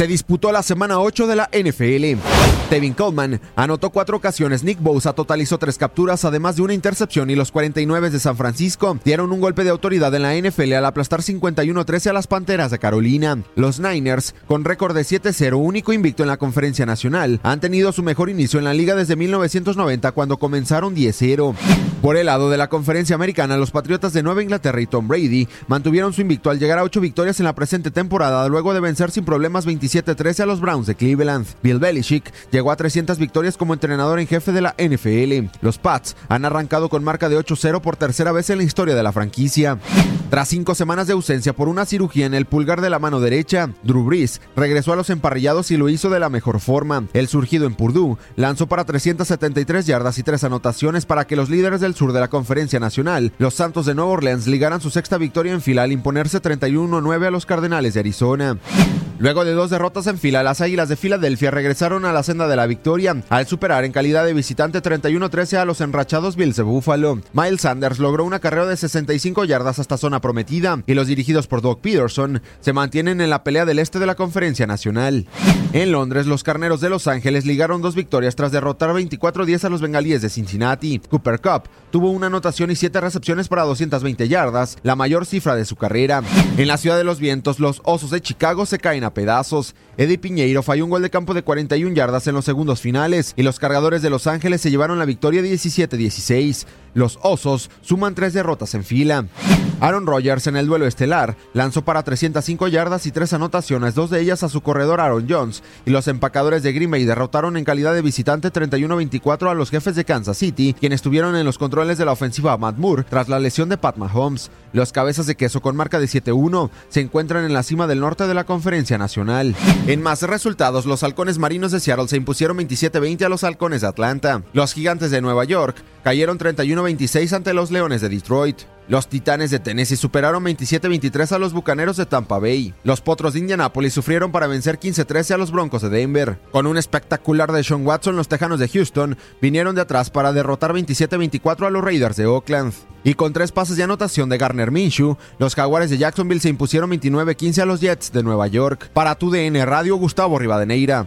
Se disputó la semana 8 de la NFL. Tevin Coleman anotó cuatro ocasiones, Nick Bosa totalizó tres capturas, además de una intercepción, y los 49 de San Francisco dieron un golpe de autoridad en la NFL al aplastar 51-13 a las Panteras de Carolina. Los Niners, con récord de 7-0, único invicto en la conferencia nacional, han tenido su mejor inicio en la liga desde 1990 cuando comenzaron 10-0. Por el lado de la conferencia americana, los Patriotas de Nueva Inglaterra y Tom Brady mantuvieron su invicto al llegar a ocho victorias en la presente temporada luego de vencer sin problemas 27-13 a los Browns de Cleveland. Bill Belichick llegó a 300 victorias como entrenador en jefe de la NFL. Los Pats han arrancado con marca de 8-0 por tercera vez en la historia de la franquicia. Tras cinco semanas de ausencia por una cirugía en el pulgar de la mano derecha, Drew Brees regresó a los emparrillados y lo hizo de la mejor forma. El surgido en Purdue lanzó para 373 yardas y tres anotaciones para que los líderes del sur de la Conferencia Nacional, los Santos de Nueva Orleans, ligaran su sexta victoria en fila al imponerse 31-9 a los Cardenales de Arizona. Luego de dos derrotas en fila, las Águilas de Filadelfia regresaron a la senda de la victoria al superar en calidad de visitante 31-13 a los enrachados Bills de Buffalo. Miles Sanders logró una carrera de 65 yardas hasta zona prometida y los dirigidos por Doug Peterson se mantienen en la pelea del este de la Conferencia Nacional. En Londres, los Carneros de Los Ángeles ligaron dos victorias tras derrotar 24-10 a los Bengalíes de Cincinnati. Cooper Cup tuvo una anotación y siete recepciones para 220 yardas, la mayor cifra de su carrera. En la ciudad de los vientos, los Osos de Chicago se caen a pedazos. Eddie Piñeiro falló un gol de campo de 41 yardas en los segundos finales y los cargadores de Los Ángeles se llevaron la victoria 17-16. Los Osos suman tres derrotas en fila. Aaron Rodgers en el duelo estelar lanzó para 305 yardas y tres anotaciones, dos de ellas a su corredor Aaron Jones, y los empacadores de Green Bay derrotaron en calidad de visitante 31-24 a los jefes de Kansas City, quienes estuvieron en los controles de la ofensiva Matt Moore tras la lesión de Pat Mahomes. Los cabezas de queso con marca de 7-1 se encuentran en la cima del norte de la conferencia nacional. En más resultados, los halcones marinos de Seattle se impusieron 27-20 a los halcones de Atlanta. Los gigantes de Nueva York cayeron 31-26 ante los leones de Detroit. Los Titanes de Tennessee superaron 27-23 a los Bucaneros de Tampa Bay. Los Potros de Indianapolis sufrieron para vencer 15-13 a los Broncos de Denver. Con un espectacular de Sean Watson, los Tejanos de Houston vinieron de atrás para derrotar 27-24 a los Raiders de Oakland. Y con tres pases de anotación de Garner Minshew, los Jaguares de Jacksonville se impusieron 29-15 a los Jets de Nueva York. Para tu DN Radio, Gustavo Rivadeneira.